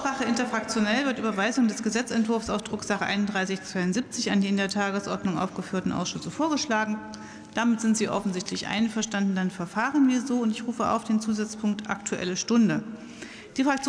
Aussprache interfraktionell wird Überweisung des Gesetzentwurfs aus Drucksache 3172 an die in der Tagesordnung aufgeführten Ausschüsse vorgeschlagen. Damit sind Sie offensichtlich einverstanden. Dann verfahren wir so und ich rufe auf den Zusatzpunkt Aktuelle Stunde. Die Fraktion